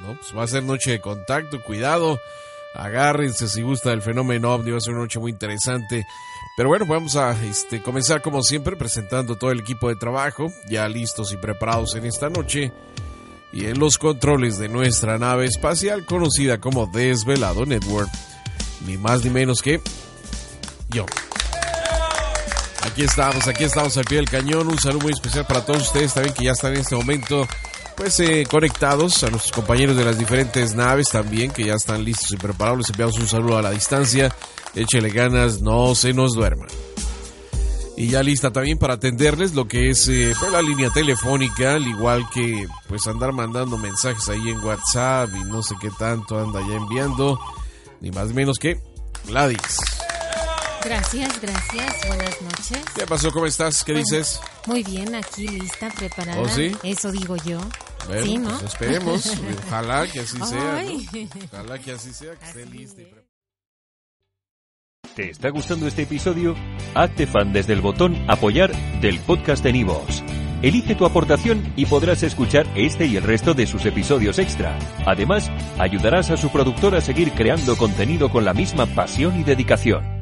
¿No? Pues va a ser noche de contacto, cuidado, agárrense si gusta el fenómeno ovni, va a ser una noche muy interesante. Pero bueno, vamos a este, comenzar como siempre presentando todo el equipo de trabajo, ya listos y preparados en esta noche. Y en los controles de nuestra nave espacial conocida como Desvelado Network, ni más ni menos que yo. Aquí estamos, aquí estamos al pie del cañón. Un saludo muy especial para todos ustedes también que ya están en este momento pues eh, conectados a nuestros compañeros de las diferentes naves también que ya están listos y preparados. Les enviamos un saludo a la distancia. Échele ganas, no se nos duerman. Y ya lista también para atenderles lo que es eh, pues, la línea telefónica, al igual que pues andar mandando mensajes ahí en WhatsApp y no sé qué tanto anda ya enviando, ni más ni menos que Gladys. Gracias, gracias. Buenas noches. ¿Qué pasó? ¿Cómo estás? ¿Qué dices? Muy bien, aquí lista, preparada. ¿Oh, sí? Eso digo yo. Bueno, sí, ¿no? pues esperemos. Ojalá que así sea. ¿no? Ojalá que así sea, que esté lista y. ¿Te está gustando este episodio? Hazte fan desde el botón Apoyar del podcast de Nivos. Elige tu aportación y podrás escuchar este y el resto de sus episodios extra. Además, ayudarás a su productor a seguir creando contenido con la misma pasión y dedicación.